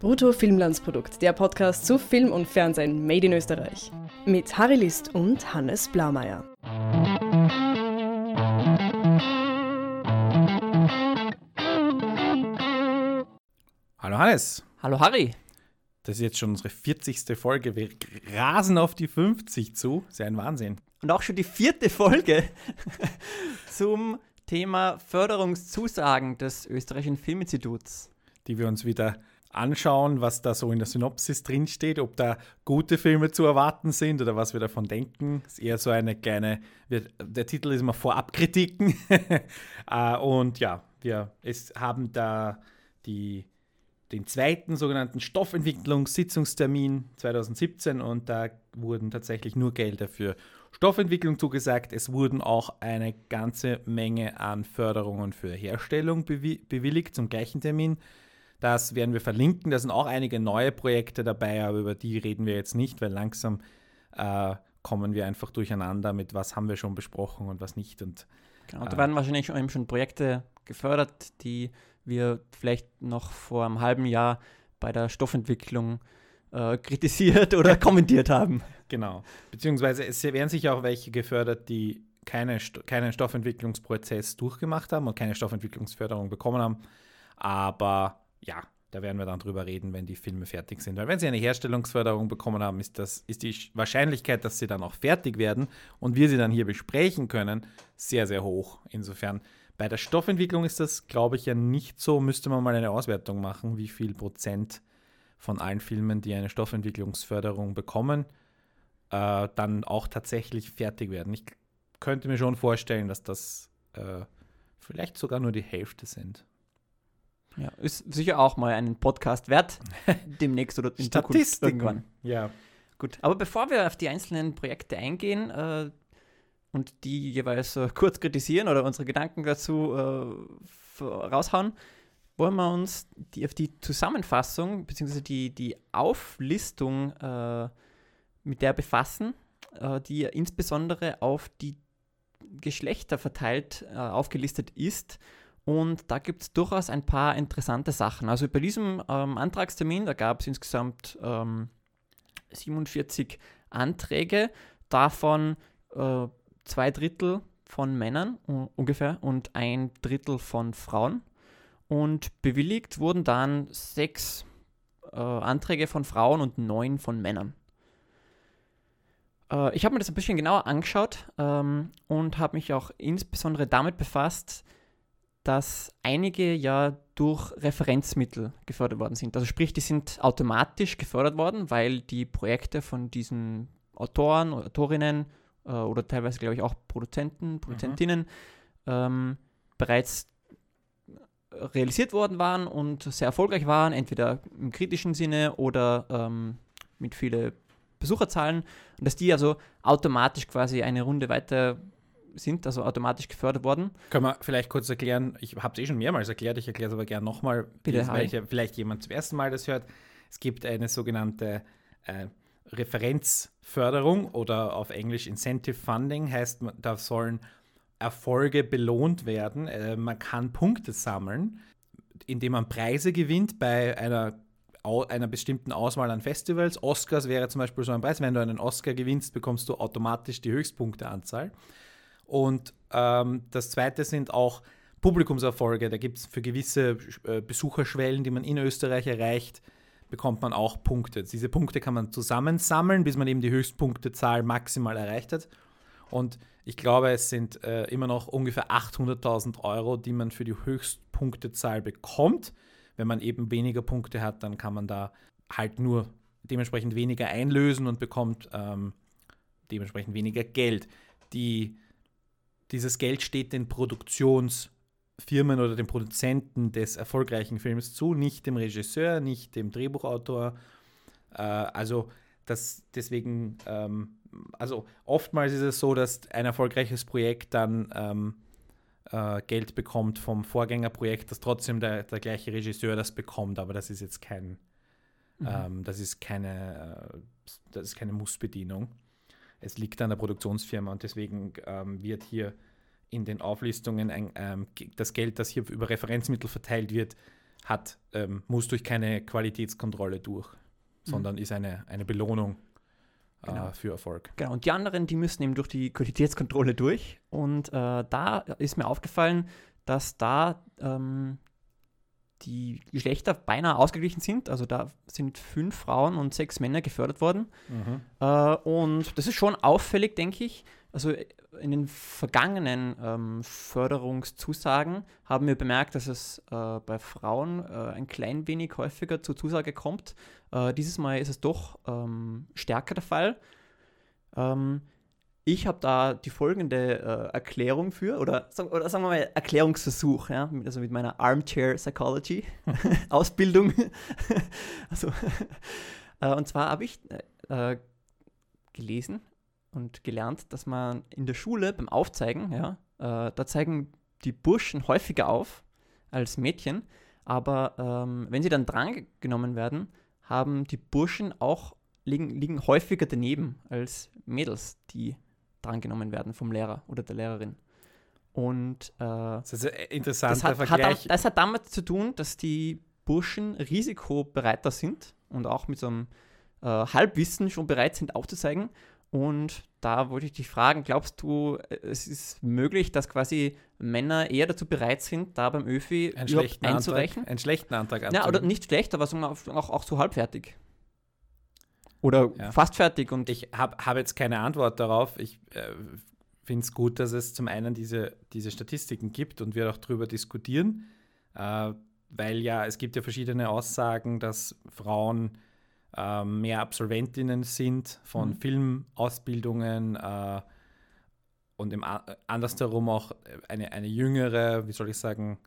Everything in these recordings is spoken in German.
Brutto Filmlandsprodukt, der Podcast zu Film und Fernsehen made in Österreich. Mit Harry List und Hannes Blaumeier. Hallo Hannes. Hallo Harry. Das ist jetzt schon unsere 40. Folge. Wir rasen auf die 50 zu. Ist ja ein Wahnsinn. Und auch schon die vierte Folge zum Thema Förderungszusagen des Österreichischen Filminstituts. Die wir uns wieder anschauen, was da so in der Synopsis drinsteht, ob da gute Filme zu erwarten sind oder was wir davon denken. Ist eher so eine kleine, der Titel ist immer Vorabkritiken. Äh, und ja, wir es haben da die, den zweiten sogenannten Stoffentwicklungssitzungstermin 2017 und da wurden tatsächlich nur Gelder für Stoffentwicklung zugesagt. Es wurden auch eine ganze Menge an Förderungen für Herstellung bewilligt zum gleichen Termin. Das werden wir verlinken. Da sind auch einige neue Projekte dabei, aber über die reden wir jetzt nicht, weil langsam äh, kommen wir einfach durcheinander mit, was haben wir schon besprochen und was nicht. Und, genau, da äh, werden wahrscheinlich eben schon Projekte gefördert, die wir vielleicht noch vor einem halben Jahr bei der Stoffentwicklung äh, kritisiert oder kommentiert haben. Genau. Beziehungsweise es werden sicher auch welche gefördert, die keine, keinen Stoffentwicklungsprozess durchgemacht haben und keine Stoffentwicklungsförderung bekommen haben. Aber ja, da werden wir dann drüber reden, wenn die Filme fertig sind. Weil wenn sie eine Herstellungsförderung bekommen haben, ist, das, ist die Wahrscheinlichkeit, dass sie dann auch fertig werden und wir sie dann hier besprechen können, sehr, sehr hoch. Insofern, bei der Stoffentwicklung ist das, glaube ich, ja nicht so. Müsste man mal eine Auswertung machen, wie viel Prozent von allen Filmen, die eine Stoffentwicklungsförderung bekommen, äh, dann auch tatsächlich fertig werden. Ich könnte mir schon vorstellen, dass das äh, vielleicht sogar nur die Hälfte sind. Ja, ist sicher auch mal einen Podcast wert. Demnächst oder in Zukunft irgendwann. Ja. Gut, aber bevor wir auf die einzelnen Projekte eingehen äh, und die jeweils äh, kurz kritisieren oder unsere Gedanken dazu äh, raushauen, wollen wir uns die, auf die Zusammenfassung bzw. Die, die Auflistung äh, mit der befassen, äh, die insbesondere auf die Geschlechter verteilt äh, aufgelistet ist und da gibt es durchaus ein paar interessante Sachen. Also bei diesem ähm, Antragstermin, da gab es insgesamt ähm, 47 Anträge, davon äh, zwei Drittel von Männern uh, ungefähr und ein Drittel von Frauen. Und bewilligt wurden dann sechs äh, Anträge von Frauen und neun von Männern. Äh, ich habe mir das ein bisschen genauer angeschaut ähm, und habe mich auch insbesondere damit befasst, dass einige ja durch Referenzmittel gefördert worden sind. Also sprich, die sind automatisch gefördert worden, weil die Projekte von diesen Autoren, Autorinnen äh, oder teilweise, glaube ich, auch Produzenten, Produzentinnen mhm. ähm, bereits realisiert worden waren und sehr erfolgreich waren, entweder im kritischen Sinne oder ähm, mit vielen Besucherzahlen und dass die also automatisch quasi eine Runde weiter sind also automatisch gefördert worden. Können wir vielleicht kurz erklären, ich habe es eh schon mehrmals erklärt, ich erkläre es aber gerne nochmal, weil ja vielleicht jemand zum ersten Mal das hört. Es gibt eine sogenannte äh, Referenzförderung oder auf Englisch Incentive Funding, heißt, da sollen Erfolge belohnt werden. Äh, man kann Punkte sammeln, indem man Preise gewinnt bei einer einer bestimmten Auswahl an Festivals. Oscars wäre zum Beispiel so ein Preis. Wenn du einen Oscar gewinnst, bekommst du automatisch die Höchstpunkteanzahl. Und ähm, das zweite sind auch Publikumserfolge. Da gibt es für gewisse äh, Besucherschwellen, die man in Österreich erreicht, bekommt man auch Punkte. Diese Punkte kann man zusammensammeln, bis man eben die Höchstpunktezahl maximal erreicht hat. Und ich glaube, es sind äh, immer noch ungefähr 800.000 Euro, die man für die Höchstpunktezahl bekommt. Wenn man eben weniger Punkte hat, dann kann man da halt nur dementsprechend weniger einlösen und bekommt ähm, dementsprechend weniger Geld. Die dieses Geld steht den Produktionsfirmen oder den Produzenten des erfolgreichen Films zu, nicht dem Regisseur, nicht dem Drehbuchautor. Äh, also das deswegen, ähm, also oftmals ist es so, dass ein erfolgreiches Projekt dann ähm, äh, Geld bekommt vom Vorgängerprojekt, dass trotzdem der, der gleiche Regisseur das bekommt, aber das ist jetzt kein, mhm. ähm, das ist keine, äh, das ist keine Mussbedienung es liegt an der Produktionsfirma und deswegen ähm, wird hier in den Auflistungen ein, ähm, das Geld, das hier über Referenzmittel verteilt wird, hat, ähm, muss durch keine Qualitätskontrolle durch, mhm. sondern ist eine, eine Belohnung äh, genau. für Erfolg. Genau, und die anderen, die müssen eben durch die Qualitätskontrolle durch. Und äh, da ist mir aufgefallen, dass da ähm, die Geschlechter beinahe ausgeglichen sind. Also da sind fünf Frauen und sechs Männer gefördert worden. Mhm. Äh, und das ist schon auffällig, denke ich. Also in den vergangenen ähm, Förderungszusagen haben wir bemerkt, dass es äh, bei Frauen äh, ein klein wenig häufiger zur Zusage kommt. Äh, dieses Mal ist es doch ähm, stärker der Fall. Ähm, ich habe da die folgende äh, Erklärung für, oder, oder, sagen wir mal Erklärungsversuch, ja, also mit meiner Armchair Psychology Ausbildung. also, äh, und zwar habe ich äh, gelesen und gelernt, dass man in der Schule beim Aufzeigen, ja, äh, da zeigen die Burschen häufiger auf als Mädchen, aber ähm, wenn sie dann drangenommen werden, haben die Burschen auch liegen, liegen häufiger daneben als Mädels, die drangenommen werden vom Lehrer oder der Lehrerin. Und äh, das ist ein interessanter das hat, Vergleich. Hat, das hat damit zu tun, dass die Burschen risikobereiter sind und auch mit so einem äh, Halbwissen schon bereit sind aufzuzeigen. Und da wollte ich dich fragen, glaubst du, es ist möglich, dass quasi Männer eher dazu bereit sind, da beim ÖFI einen schlechten einzureichen? Antrag, einen schlechten Antrag Ja, oder nicht schlecht, aber auch, auch, auch so halbfertig. Oder ja. fast fertig. Und ich habe hab jetzt keine Antwort darauf. Ich äh, finde es gut, dass es zum einen diese, diese Statistiken gibt und wir auch darüber diskutieren, äh, weil ja, es gibt ja verschiedene Aussagen, dass Frauen äh, mehr Absolventinnen sind von mhm. Filmausbildungen äh, und im, andersherum auch eine, eine jüngere, wie soll ich sagen,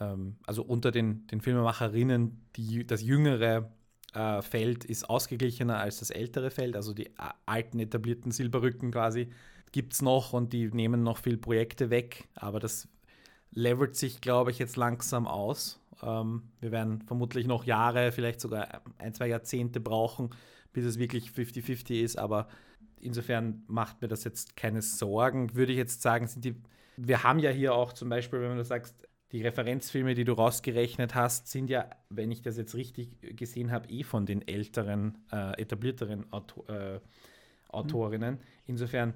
ähm, also unter den, den Filmemacherinnen, die, das jüngere äh, Feld ist ausgeglichener als das ältere Feld, also die äh, alten etablierten Silberrücken quasi gibt es noch und die nehmen noch viel Projekte weg, aber das levelt sich, glaube ich, jetzt langsam aus. Ähm, wir werden vermutlich noch Jahre, vielleicht sogar ein, zwei Jahrzehnte brauchen, bis es wirklich 50-50 ist, aber insofern macht mir das jetzt keine Sorgen. Würde ich jetzt sagen, sind die, wir haben ja hier auch zum Beispiel, wenn du sagst, die Referenzfilme, die du rausgerechnet hast, sind ja, wenn ich das jetzt richtig gesehen habe, eh von den älteren, äh, etablierteren Auto, äh, Autorinnen. Mhm. Insofern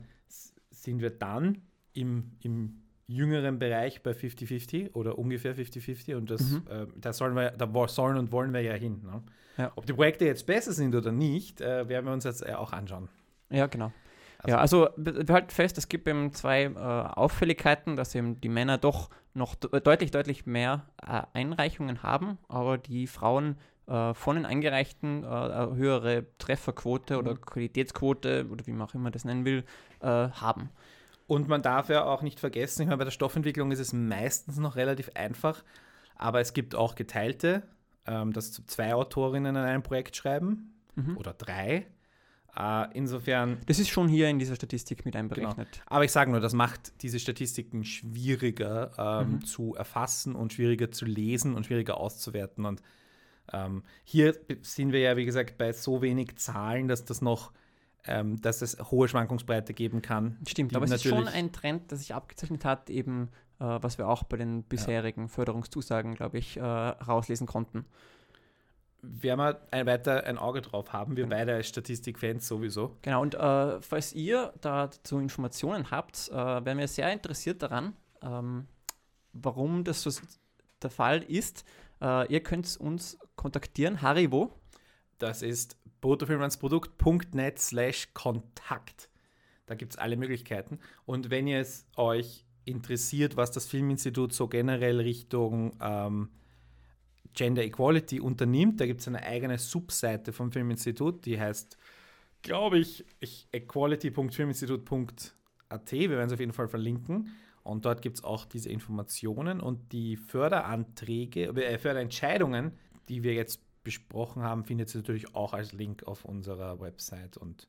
sind wir dann im, im jüngeren Bereich bei 50-50 oder ungefähr 50-50 und das, mhm. äh, da, sollen wir, da sollen und wollen wir ja hin. Ne? Ja. Ob die Projekte jetzt besser sind oder nicht, äh, werden wir uns jetzt äh, auch anschauen. Ja, genau. Also, ja, also wir halten fest, es gibt eben zwei äh, Auffälligkeiten, dass eben die Männer doch noch deutlich, deutlich mehr äh, Einreichungen haben, aber die Frauen äh, von den Eingereichten eine höhere Trefferquote mhm. oder Qualitätsquote oder wie man auch immer das nennen will, haben. Und man darf ja auch nicht vergessen, ich meine, bei der Stoffentwicklung ist es meistens noch relativ einfach, aber es gibt auch geteilte, ähm, dass zwei Autorinnen an einem Projekt schreiben mhm. oder drei. Äh, insofern. Das ist schon hier in dieser Statistik mit einberechnet. Genau. Aber ich sage nur, das macht diese Statistiken schwieriger ähm, mhm. zu erfassen und schwieriger zu lesen und schwieriger auszuwerten. Und ähm, hier sind wir ja, wie gesagt, bei so wenig Zahlen, dass das noch ähm, dass es hohe Schwankungsbreite geben kann. Stimmt, aber es ist schon ein Trend, der sich abgezeichnet hat, eben äh, was wir auch bei den bisherigen ja. Förderungszusagen, glaube ich, äh, rauslesen konnten. Werden wir ein, weiter ein Auge drauf haben, wir genau. beide als Statistikfans sowieso. Genau, und äh, falls ihr dazu Informationen habt, äh, wären wir sehr interessiert daran, ähm, warum das so der Fall ist. Äh, ihr könnt uns kontaktieren. Harry, wo? Das ist bruttofilmlandsprodukt.net slash Kontakt. Da gibt es alle Möglichkeiten. Und wenn ihr es euch interessiert, was das Filminstitut so generell Richtung ähm, Gender Equality unternimmt, da gibt es eine eigene Subseite vom Filminstitut, die heißt, glaube ich, ich equality.filminstitut.at. Wir werden es auf jeden Fall verlinken. Und dort gibt es auch diese Informationen und die Förderanträge, äh, Förderentscheidungen, die wir jetzt besprochen haben, findet ihr natürlich auch als Link auf unserer Website und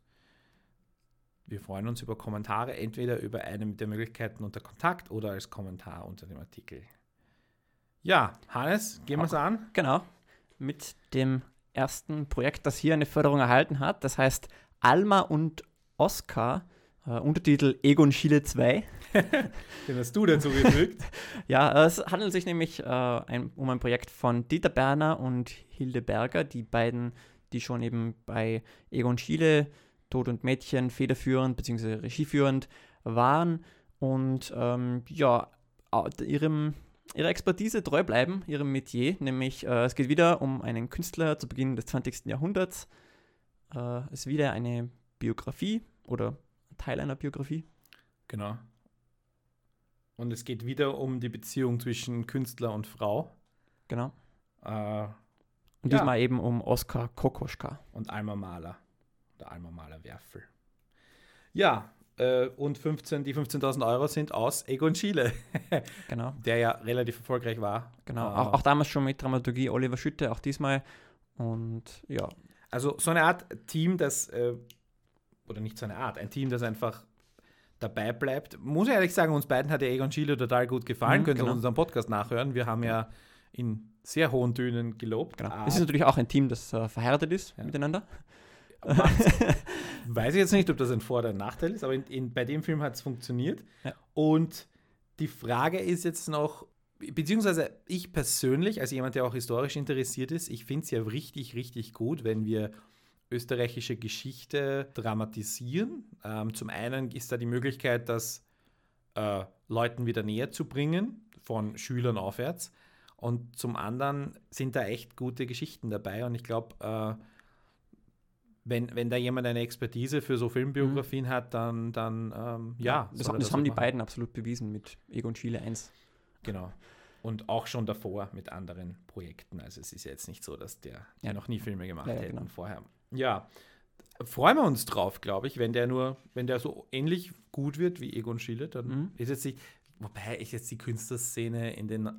wir freuen uns über Kommentare, entweder über eine der Möglichkeiten unter Kontakt oder als Kommentar unter dem Artikel. Ja, Hannes, gehen wir es an. Genau, mit dem ersten Projekt, das hier eine Förderung erhalten hat. Das heißt Alma und Oscar Uh, Untertitel Egon Schiele 2. Den hast du dazu gefügt. ja, es handelt sich nämlich uh, ein, um ein Projekt von Dieter Berner und Hilde Berger, die beiden, die schon eben bei Egon Schiele, Tod und Mädchen, federführend bzw. regieführend waren und ähm, ja, ihrem, ihrer Expertise treu bleiben, ihrem Metier, nämlich äh, es geht wieder um einen Künstler zu Beginn des 20. Jahrhunderts. Äh, es ist wieder eine Biografie oder Teil einer Biografie. Genau. Und es geht wieder um die Beziehung zwischen Künstler und Frau. Genau. Äh, und diesmal ja. eben um Oskar Kokoschka. Und Alma Mahler. Der Alma Mahler Werfel. Ja, und 15, die 15.000 Euro sind aus Egon Schiele. genau. Der ja relativ erfolgreich war. Genau, äh, auch, auch damals schon mit Dramaturgie Oliver Schütte, auch diesmal. Und ja. Also so eine Art Team, das, äh, oder nicht so eine Art, ein Team, das einfach dabei bleibt. Muss ich ehrlich sagen, uns beiden hat der Egon Schiele total gut gefallen. Mhm, Könnt ihr genau. unseren Podcast nachhören. Wir haben ja in sehr hohen Tönen gelobt. Genau. Es ist natürlich auch ein Team, das äh, verheiratet ist ja. miteinander. Weiß ich jetzt nicht, ob das ein Vor- oder ein Nachteil ist, aber in, in, bei dem Film hat es funktioniert. Ja. Und die Frage ist jetzt noch, beziehungsweise ich persönlich, als jemand, der auch historisch interessiert ist, ich finde es ja richtig, richtig gut, wenn wir österreichische Geschichte dramatisieren. Ähm, zum einen ist da die Möglichkeit, das äh, Leuten wieder näher zu bringen, von Schülern aufwärts. Und zum anderen sind da echt gute Geschichten dabei. Und ich glaube, äh, wenn, wenn da jemand eine Expertise für so Filmbiografien mhm. hat, dann, dann ähm, ja. Das, das, das haben die beiden absolut bewiesen mit Egon Schiele 1. Genau. Und auch schon davor mit anderen Projekten. Also es ist jetzt nicht so, dass der ja. noch nie Filme gemacht ja, ja, hätten genau. vorher. Ja, freuen wir uns drauf, glaube ich, wenn der nur, wenn der so ähnlich gut wird wie Egon Schiele, dann mhm. ist jetzt nicht, wobei ich jetzt die Künstlerszene in den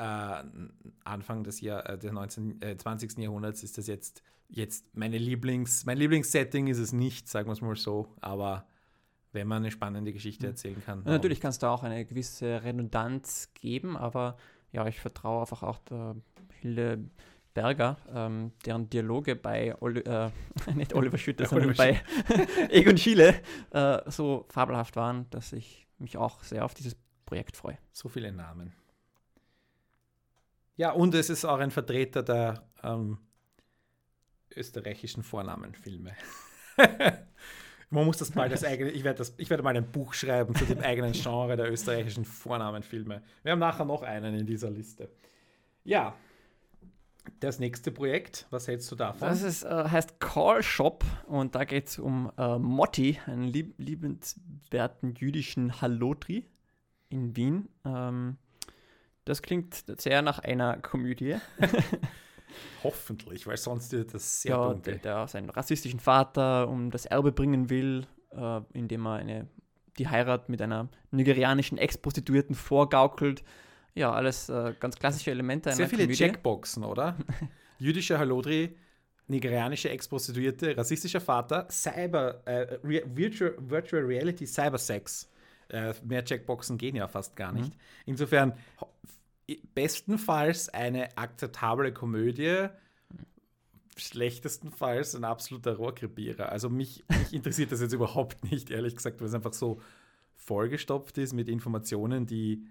äh, Anfang des Jahr, äh, des 19, äh, 20. Jahrhunderts ist das jetzt, jetzt meine Lieblings, mein Lieblingssetting ist es nicht, sagen wir es mal so, aber wenn man eine spannende Geschichte hm. erzählen kann. Ja, natürlich kann es da auch eine gewisse Redundanz geben, aber ja, ich vertraue einfach auch der Hilde Berger, ähm, deren Dialoge bei Oli äh, nicht Oliver Schütter, sondern bei Egon Schiele äh, so fabelhaft waren, dass ich mich auch sehr auf dieses Projekt freue. So viele Namen. Ja, und es ist auch ein Vertreter der ähm, österreichischen Vornamenfilme. Man muss das mal das eigene, ich werde, das, ich werde mal ein Buch schreiben zu dem eigenen Genre der österreichischen Vornamenfilme. Wir haben nachher noch einen in dieser Liste. Ja, das nächste Projekt, was hältst du davon? Das ist, äh, heißt Call Shop und da geht es um äh, Motti, einen lieb liebenswerten jüdischen Hallotri in Wien. Ähm, das klingt sehr nach einer Komödie. Hoffentlich, weil sonst wird das sehr ja, dunkel. Der, der seinen rassistischen Vater um das Erbe bringen will, äh, indem er eine, die Heirat mit einer nigerianischen Ex-Prostituierten vorgaukelt. Ja, alles äh, ganz klassische Elemente einer Sehr viele Komödie. Checkboxen, oder? Jüdischer Halodri, nigerianische Ex-Prostituierte, rassistischer Vater, Cyber, äh, Virtual, Virtual Reality, Cybersex. Äh, mehr Checkboxen gehen ja fast gar nicht. Mhm. Insofern bestenfalls eine akzeptable Komödie, schlechtestenfalls ein absoluter Rohrkrepierer. Also mich, mich interessiert das jetzt überhaupt nicht, ehrlich gesagt, weil es einfach so vollgestopft ist mit Informationen, die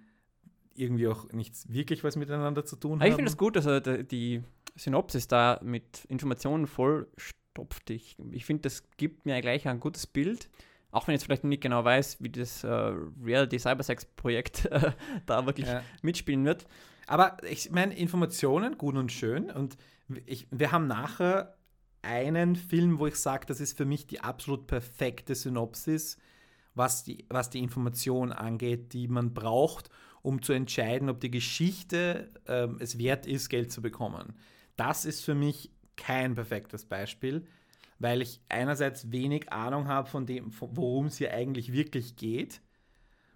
irgendwie auch nichts wirklich was miteinander zu tun haben. Ich finde es gut, dass also die Synopsis da mit Informationen vollstopft. Ich, ich finde, das gibt mir gleich ein gutes Bild auch wenn ich jetzt vielleicht nicht genau weiß, wie das äh, Reality Cybersex Projekt äh, da wirklich ja. mitspielen wird. Aber ich meine, Informationen, gut und schön. Und ich, wir haben nachher einen Film, wo ich sage, das ist für mich die absolut perfekte Synopsis, was die, was die Information angeht, die man braucht, um zu entscheiden, ob die Geschichte äh, es wert ist, Geld zu bekommen. Das ist für mich kein perfektes Beispiel weil ich einerseits wenig Ahnung habe von dem, worum es hier eigentlich wirklich geht.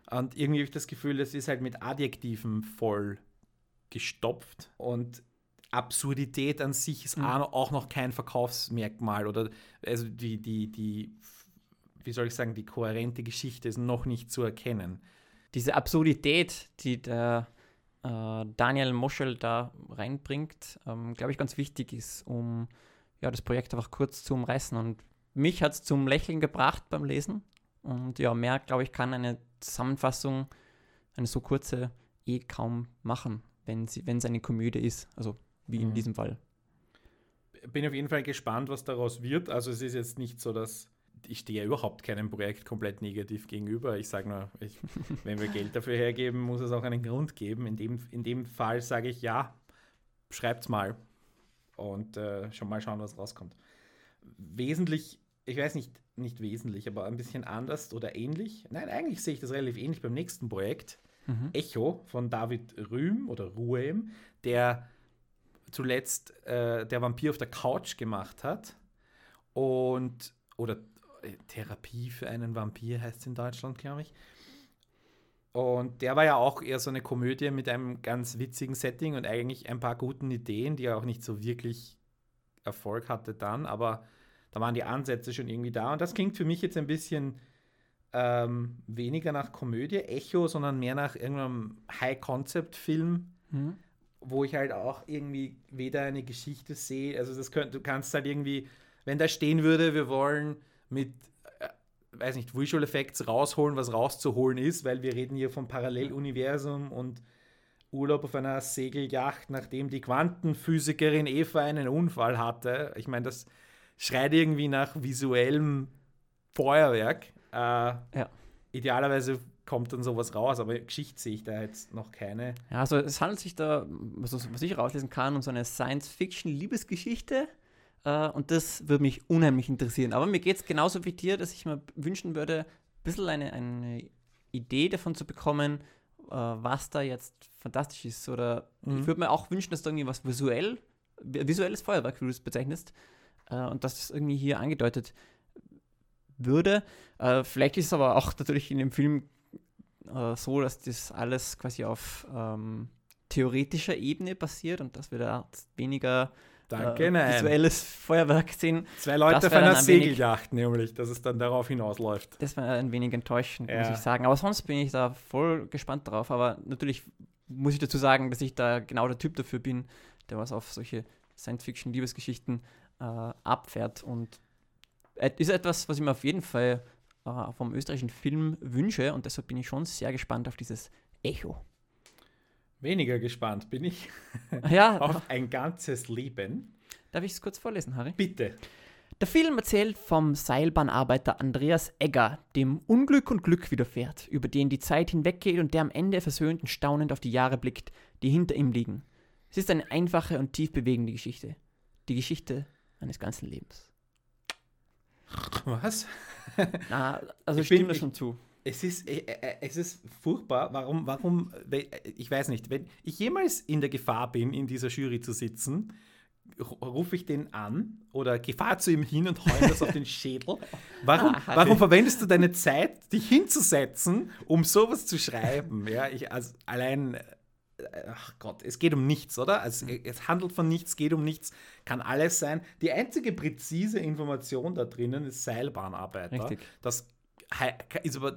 Und irgendwie habe ich das Gefühl, das ist halt mit Adjektiven voll gestopft. Und Absurdität an sich ist mhm. auch noch kein Verkaufsmerkmal. Oder also die, die, die, wie soll ich sagen, die kohärente Geschichte ist noch nicht zu erkennen. Diese Absurdität, die der äh, Daniel Moschel da reinbringt, ähm, glaube ich, ganz wichtig ist, um ja, das Projekt einfach kurz zu umreißen. Und mich hat es zum Lächeln gebracht beim Lesen. Und ja, mehr, glaube ich, kann eine Zusammenfassung, eine so kurze, eh kaum machen, wenn es eine Komödie ist. Also wie mhm. in diesem Fall. Bin auf jeden Fall gespannt, was daraus wird. Also es ist jetzt nicht so, dass ich stehe ja überhaupt keinem Projekt komplett negativ gegenüber. Ich sage nur, ich, wenn wir Geld dafür hergeben, muss es auch einen Grund geben. In dem, in dem Fall sage ich ja, schreibt's mal und äh, schon mal schauen, was rauskommt. Wesentlich, ich weiß nicht, nicht wesentlich, aber ein bisschen anders oder ähnlich. Nein, eigentlich sehe ich das relativ ähnlich beim nächsten Projekt. Mhm. Echo von David Rühm oder Ruhem, der zuletzt äh, der Vampir auf der Couch gemacht hat. Und, oder äh, Therapie für einen Vampir heißt es in Deutschland, glaube ich. Und der war ja auch eher so eine Komödie mit einem ganz witzigen Setting und eigentlich ein paar guten Ideen, die auch nicht so wirklich Erfolg hatte dann, aber da waren die Ansätze schon irgendwie da. Und das klingt für mich jetzt ein bisschen ähm, weniger nach Komödie, Echo, sondern mehr nach irgendeinem High-Concept-Film, mhm. wo ich halt auch irgendwie weder eine Geschichte sehe, also das könnt, du kannst halt irgendwie, wenn da stehen würde, wir wollen mit weiß nicht, Visual Effects rausholen, was rauszuholen ist, weil wir reden hier vom Paralleluniversum und Urlaub auf einer Segelyacht, nachdem die Quantenphysikerin Eva einen Unfall hatte. Ich meine, das schreit irgendwie nach visuellem Feuerwerk. Äh, ja. Idealerweise kommt dann sowas raus, aber Geschichte sehe ich da jetzt noch keine. Ja, also es handelt sich da, was, was ich rauslesen kann, um so eine Science-Fiction-Liebesgeschichte äh, und das würde mich unheimlich interessieren. Aber mir geht es genauso wie dir, dass ich mir wünschen würde, ein bisschen eine, eine Idee davon zu bekommen, äh, was da jetzt fantastisch ist. Oder mhm. ich würde mir auch wünschen, dass da irgendwie was visuell, visuelles Feuerwerk, wie du es bezeichnest, äh, und dass das irgendwie hier angedeutet würde. Vielleicht ist es aber auch natürlich in dem Film so, dass das alles quasi auf ähm, theoretischer Ebene passiert und dass wir da weniger Danke, äh, nein. visuelles Feuerwerk sehen. Zwei Leute auf einer Segeljacht nämlich, dass es dann darauf hinausläuft. Das war ein wenig enttäuschend, ja. muss ich sagen. Aber sonst bin ich da voll gespannt drauf. Aber natürlich muss ich dazu sagen, dass ich da genau der Typ dafür bin, der was auf solche Science-Fiction-Liebesgeschichten äh, abfährt. Und ist etwas, was ich mir auf jeden Fall äh, vom österreichischen Film wünsche. Und deshalb bin ich schon sehr gespannt auf dieses Echo. Weniger gespannt bin ich ja. auf ein ganzes Leben. Darf ich es kurz vorlesen, Harry? Bitte. Der Film erzählt vom Seilbahnarbeiter Andreas Egger, dem Unglück und Glück widerfährt, über den die Zeit hinweggeht und der am Ende versöhnt und staunend auf die Jahre blickt, die hinter ihm liegen. Es ist eine einfache und tief bewegende Geschichte. Die Geschichte eines ganzen Lebens. Was? Na, also ich stimme das schon zu es ist, äh, äh, es ist furchtbar. Warum, warum, ich weiß nicht, wenn ich jemals in der Gefahr bin, in dieser Jury zu sitzen, rufe ich den an oder gefahr zu ihm hin und heule das auf den Schädel. Warum, ah, warum verwendest du deine Zeit, dich hinzusetzen, um sowas zu schreiben? Ja, ich, also allein, äh, ach Gott, es geht um nichts, oder? Also, es handelt von nichts, geht um nichts, kann alles sein. Die einzige präzise Information da drinnen ist Seilbahnarbeiter. Richtig. Das ist aber,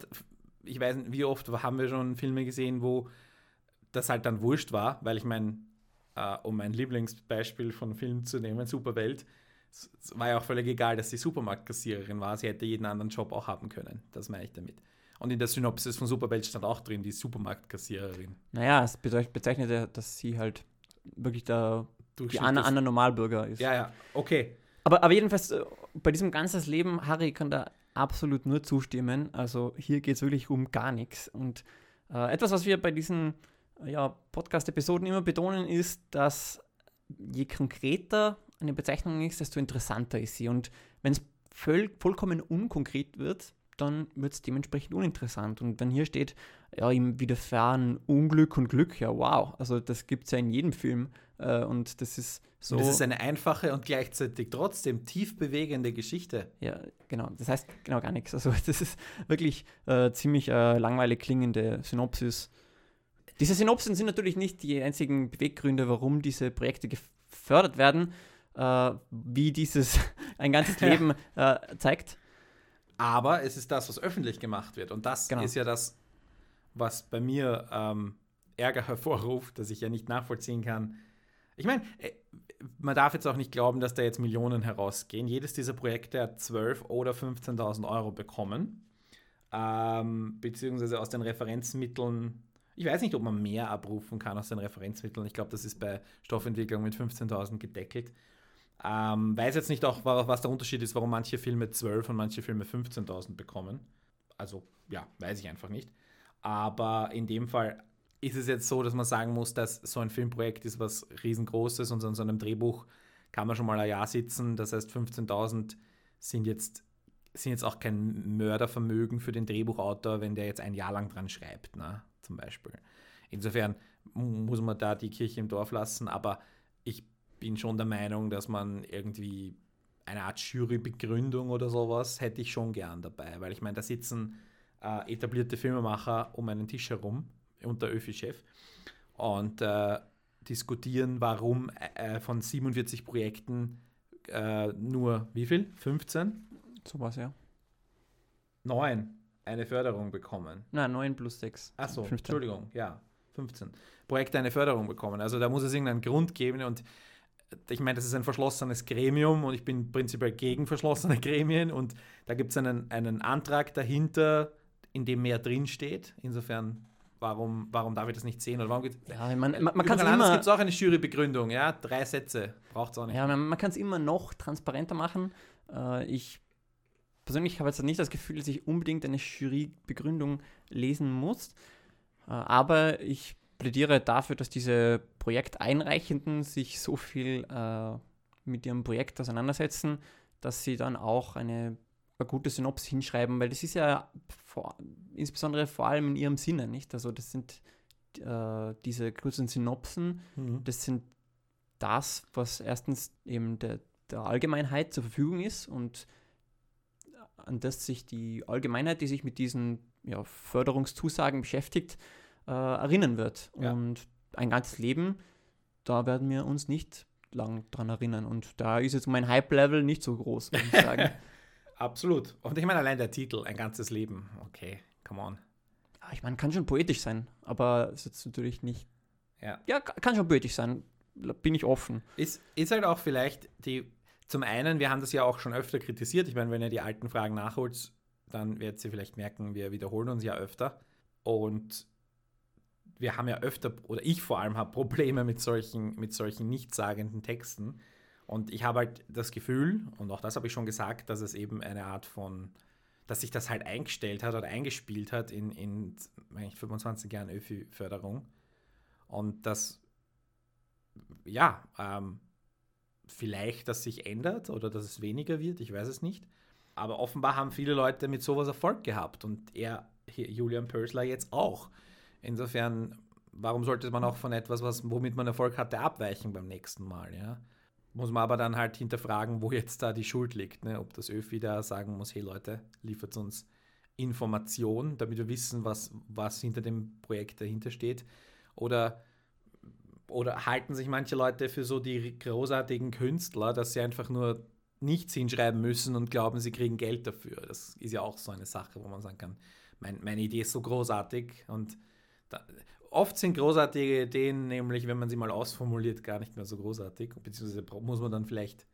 ich weiß nicht, wie oft haben wir schon Filme gesehen, wo das halt dann wurscht war, weil ich meine, äh, um mein Lieblingsbeispiel von Film zu nehmen, Superwelt, es war ja auch völlig egal, dass sie Supermarktkassiererin war, sie hätte jeden anderen Job auch haben können. Das meine ich damit. Und in der Synopsis von Superwelt stand auch drin, die Supermarktkassiererin. Naja, es bezeichnet ja, dass sie halt wirklich der die Anna, Anna Normalbürger ist. Ja, ja, okay. Aber, aber jedenfalls, äh, bei diesem ganzen Leben, Harry kann da absolut nur zustimmen. Also hier geht es wirklich um gar nichts. Und äh, etwas, was wir bei diesen ja, Podcast-Episoden immer betonen, ist, dass je konkreter eine Bezeichnung ist, desto interessanter ist sie. Und wenn es voll, vollkommen unkonkret wird, dann wird es dementsprechend uninteressant. Und wenn hier steht, ja, im Widerfahren Unglück und Glück, ja, wow, also das gibt es ja in jedem Film. Äh, und das ist so. Und das ist eine einfache und gleichzeitig trotzdem tief bewegende Geschichte. Ja, genau. Das heißt genau gar nichts. Also, das ist wirklich äh, ziemlich äh, langweilig klingende Synopsis. Diese Synopsen sind natürlich nicht die einzigen Beweggründe, warum diese Projekte gefördert werden, äh, wie dieses ein ganzes Leben äh, zeigt. Aber es ist das, was öffentlich gemacht wird. Und das genau. ist ja das, was bei mir ähm, Ärger hervorruft, dass ich ja nicht nachvollziehen kann. Ich meine, äh, man darf jetzt auch nicht glauben, dass da jetzt Millionen herausgehen. Jedes dieser Projekte hat 12.000 oder 15.000 Euro bekommen. ähm, beziehungsweise aus den Referenzmitteln. Ich weiß nicht, ob man mehr abrufen kann aus den Referenzmitteln. Ich glaube, das ist bei Stoffentwicklung mit 15.000 gedeckelt. Ähm, weiß jetzt nicht auch, was der Unterschied ist, warum manche Filme 12 und manche Filme 15.000 bekommen. Also, ja, weiß ich einfach nicht. Aber in dem Fall ist es jetzt so, dass man sagen muss, dass so ein Filmprojekt ist was riesengroßes und an so einem Drehbuch kann man schon mal ein Jahr sitzen. Das heißt, 15.000 sind jetzt, sind jetzt auch kein Mördervermögen für den Drehbuchautor, wenn der jetzt ein Jahr lang dran schreibt, ne, zum Beispiel. Insofern muss man da die Kirche im Dorf lassen, aber ich bin schon der Meinung, dass man irgendwie eine Art Jurybegründung oder sowas hätte ich schon gern dabei, weil ich meine, da sitzen äh, etablierte Filmemacher um einen Tisch herum und der Öfi-Chef und äh, diskutieren, warum äh, von 47 Projekten äh, nur wie viel? 15? Sowas, ja. Neun eine Förderung bekommen. Nein, 9 plus 6. Achso, Entschuldigung, ja, 15. Projekte eine Förderung bekommen. Also da muss es irgendeinen Grund geben und ich meine, das ist ein verschlossenes Gremium und ich bin prinzipiell gegen verschlossene Gremien und da gibt es einen, einen Antrag dahinter, in dem mehr drinsteht. Insofern, warum, warum darf ich das nicht sehen? Oder warum geht, ja, man, man, man kann es immer... gibt auch eine Jurybegründung, ja, drei Sätze, braucht es auch nicht. Ja, man, man kann es immer noch transparenter machen. Äh, ich persönlich habe jetzt nicht das Gefühl, dass ich unbedingt eine Jurybegründung lesen muss, äh, aber ich plädiere dafür, dass diese Projekteinreichenden sich so viel äh, mit ihrem Projekt auseinandersetzen, dass sie dann auch eine, eine gute Synopsis hinschreiben, weil das ist ja vor, insbesondere vor allem in ihrem Sinne, nicht? Also das sind äh, diese kurzen Synopsen, mhm. das sind das, was erstens eben der, der Allgemeinheit zur Verfügung ist und an das sich die Allgemeinheit, die sich mit diesen ja, Förderungszusagen beschäftigt, äh, erinnern wird. Ja. Und ein ganzes Leben, da werden wir uns nicht lang dran erinnern. Und da ist jetzt mein Hype-Level nicht so groß, würde ich sagen. Absolut. Und ich meine, allein der Titel, ein ganzes Leben, okay, come on. Ja, ich meine, kann schon poetisch sein, aber ist jetzt natürlich nicht. Ja. ja, kann schon poetisch sein. Bin ich offen. Ist, ist halt auch vielleicht die. Zum einen, wir haben das ja auch schon öfter kritisiert. Ich meine, wenn ihr die alten Fragen nachholt, dann werdet ihr vielleicht merken, wir wiederholen uns ja öfter. Und wir haben ja öfter, oder ich vor allem habe Probleme mit solchen, mit solchen nichtssagenden Texten. Und ich habe halt das Gefühl, und auch das habe ich schon gesagt, dass es eben eine Art von, dass sich das halt eingestellt hat oder eingespielt hat in, in 25 Jahren ÖFI-Förderung. Und dass, ja, ähm, vielleicht das sich ändert oder dass es weniger wird, ich weiß es nicht. Aber offenbar haben viele Leute mit sowas Erfolg gehabt und er, Julian Pörsler, jetzt auch. Insofern, warum sollte man auch von etwas, was, womit man Erfolg hatte, abweichen beim nächsten Mal? Ja? Muss man aber dann halt hinterfragen, wo jetzt da die Schuld liegt. Ne? Ob das ÖF wieder sagen muss, hey Leute, liefert uns Information, damit wir wissen, was, was hinter dem Projekt dahinter steht. Oder, oder halten sich manche Leute für so die großartigen Künstler, dass sie einfach nur nichts hinschreiben müssen und glauben, sie kriegen Geld dafür. Das ist ja auch so eine Sache, wo man sagen kann, mein, meine Idee ist so großartig und da, oft sind großartige Ideen, nämlich wenn man sie mal ausformuliert, gar nicht mehr so großartig, beziehungsweise muss man dann vielleicht.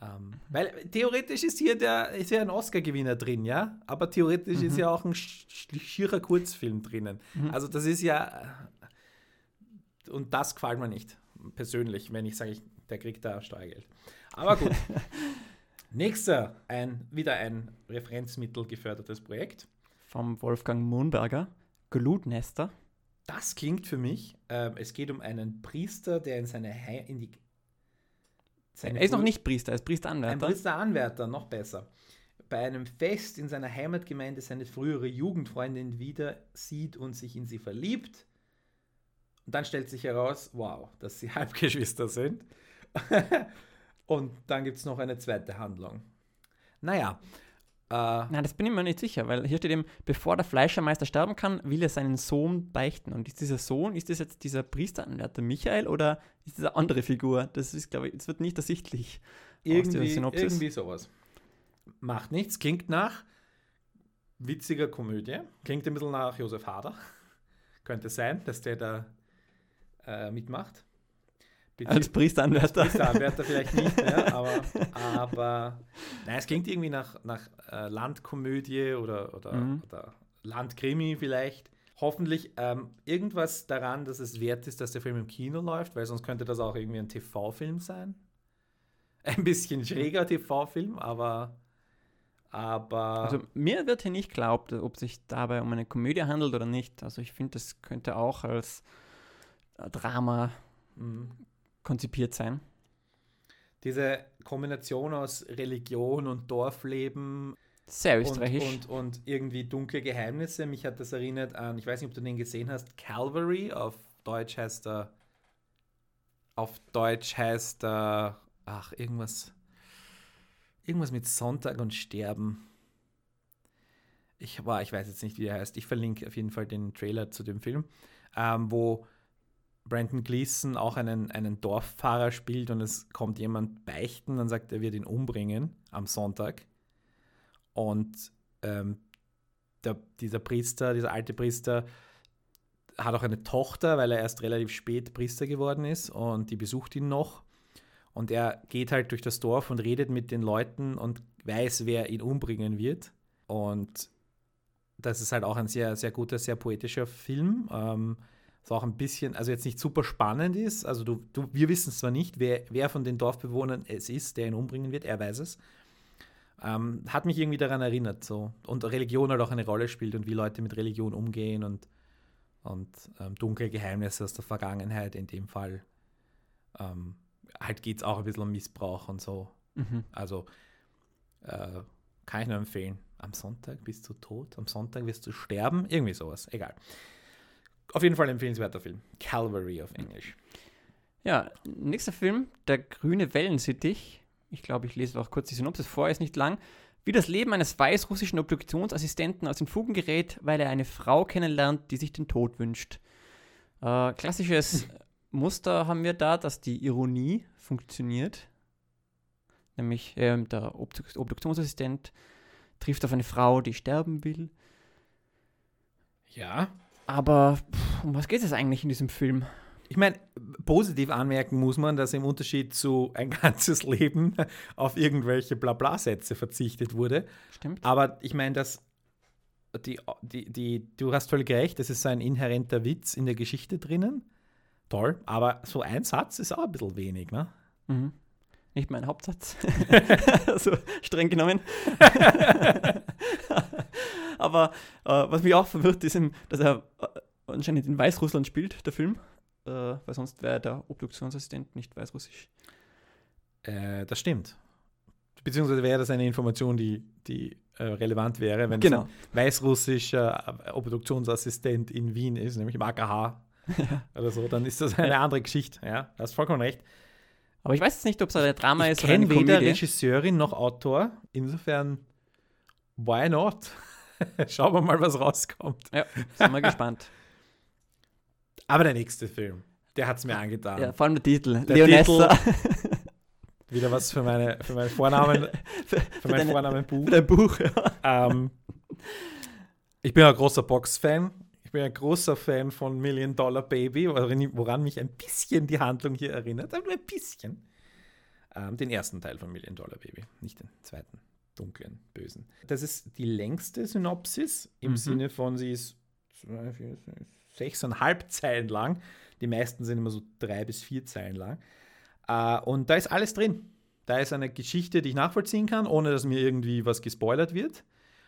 Ähm, weil theoretisch ist hier der, ist ja ein Oscar-Gewinner drin, ja, aber theoretisch mhm. ist ja auch ein schierer Kurzfilm drinnen. Mhm. Also das ist ja. Und das gefällt mir nicht, persönlich, wenn ich sage, der kriegt da Steuergeld. Aber gut. Nächster, ein, wieder ein Referenzmittel gefördertes Projekt. Vom Wolfgang Mohnberger. Glutnester? Das klingt für mich, äh, es geht um einen Priester, der in seine He in die seine Er ist noch nicht Priester, er ist Priesteranwärter. Ein Priesteranwärter, noch besser. Bei einem Fest in seiner Heimatgemeinde seine frühere Jugendfreundin wieder sieht und sich in sie verliebt. Und dann stellt sich heraus, wow, dass sie Halbgeschwister sind. und dann gibt es noch eine zweite Handlung. Naja, Uh, Nein, das bin ich mir nicht sicher, weil hier steht eben, bevor der Fleischermeister sterben kann, will er seinen Sohn beichten. Und ist dieser Sohn, ist das jetzt dieser Priesteranwärter Michael oder ist das eine andere Figur? Das ist, glaube ich, es wird nicht ersichtlich. Irgendwie, irgendwie sowas. Macht nichts, klingt nach witziger Komödie. Klingt ein bisschen nach Josef Hader. Könnte sein, dass der da äh, mitmacht. als Priesteranwärter. Als Priesteranwärter vielleicht nicht mehr, aber, aber nein, es klingt irgendwie nach, nach äh, Landkomödie oder, oder, mhm. oder Landkrimi vielleicht. Hoffentlich ähm, irgendwas daran, dass es wert ist, dass der Film im Kino läuft, weil sonst könnte das auch irgendwie ein TV-Film sein. Ein bisschen schräger TV-Film, aber aber. Also mir wird hier nicht glaubt, ob sich dabei um eine Komödie handelt oder nicht. Also ich finde, das könnte auch als Drama mhm. konzipiert sein. Diese Kombination aus Religion und Dorfleben. Sehr österreichisch. Und, und, und, irgendwie dunkle Geheimnisse. Mich hat das erinnert an, ich weiß nicht, ob du den gesehen hast, Calvary. Auf Deutsch heißt er. Auf Deutsch heißt er. Ach, irgendwas. Irgendwas mit Sonntag und Sterben. Ich war, ich weiß jetzt nicht, wie er heißt. Ich verlinke auf jeden Fall den Trailer zu dem Film, ähm, wo Brandon Gleason auch einen, einen Dorffahrer spielt und es kommt jemand beichten und sagt, er wird ihn umbringen am Sonntag. Und ähm, der, dieser Priester, dieser alte Priester, hat auch eine Tochter, weil er erst relativ spät Priester geworden ist und die besucht ihn noch. Und er geht halt durch das Dorf und redet mit den Leuten und weiß, wer ihn umbringen wird. Und das ist halt auch ein sehr, sehr guter, sehr poetischer Film. Ähm, was auch ein bisschen, also jetzt nicht super spannend ist. Also du, du, wir wissen zwar nicht, wer, wer von den Dorfbewohnern es ist, der ihn umbringen wird, er weiß es. Ähm, hat mich irgendwie daran erinnert. So. Und Religion halt auch eine Rolle spielt und wie Leute mit Religion umgehen und, und ähm, dunkle Geheimnisse aus der Vergangenheit in dem Fall ähm, halt geht es auch ein bisschen um Missbrauch und so. Mhm. Also äh, kann ich nur empfehlen. Am Sonntag bist du tot, am Sonntag wirst du sterben, irgendwie sowas, egal. Auf jeden Fall ein empfehlenswerter Film. Calvary auf Englisch. Ja, nächster Film, Der grüne Wellensittich. Ich glaube, ich lese auch kurz die Synopsis vor, ist nicht lang. Wie das Leben eines weißrussischen Obduktionsassistenten aus den Fugen gerät, weil er eine Frau kennenlernt, die sich den Tod wünscht. Äh, klassisches Muster haben wir da, dass die Ironie funktioniert. Nämlich äh, der Obduktionsassistent trifft auf eine Frau, die sterben will. Ja. Aber pff, um was geht es eigentlich in diesem Film? Ich meine, positiv anmerken muss man, dass im Unterschied zu ein ganzes Leben auf irgendwelche Blabla-Sätze verzichtet wurde. Stimmt. Aber ich meine, dass die, die, die, du hast völlig recht, das ist so ein inhärenter Witz in der Geschichte drinnen toll, aber so ein Satz ist auch ein bisschen wenig, ne? Mhm. Nicht mein Hauptsatz. so streng genommen. aber äh, was mich auch verwirrt, ist, dass er äh, anscheinend in Weißrussland spielt, der Film. Äh, weil sonst wäre der Obduktionsassistent nicht weißrussisch. Äh, das stimmt. Beziehungsweise wäre das eine Information, die, die äh, relevant wäre, wenn genau. es ein weißrussischer äh, Obduktionsassistent in Wien ist, nämlich im AKH oder so, dann ist das eine andere Geschichte. Ja, du hast vollkommen recht. Aber ich weiß jetzt nicht, ob es ein Drama ich ist oder eine weder Komödie. Regisseurin noch Autor. Insofern, why not? Schauen wir mal, was rauskommt. Ja, sind wir gespannt. Aber der nächste Film, der hat es mir angetan. Ja, vor allem der Titel. Der Leonessa. Titel, wieder was für meine, für meinen Vornamen, für, für, für mein Vornamenbuch. Für dein Buch, ja. Ähm, ich bin ein großer Box-Fan bin ein großer Fan von Million Dollar Baby, woran mich ein bisschen die Handlung hier erinnert, aber nur ein bisschen. Ähm, den ersten Teil von Million Dollar Baby, nicht den zweiten, dunklen, bösen. Das ist die längste Synopsis im mhm. Sinne von, sie ist sechseinhalb Zeilen lang. Die meisten sind immer so drei bis vier Zeilen lang. Äh, und da ist alles drin. Da ist eine Geschichte, die ich nachvollziehen kann, ohne dass mir irgendwie was gespoilert wird.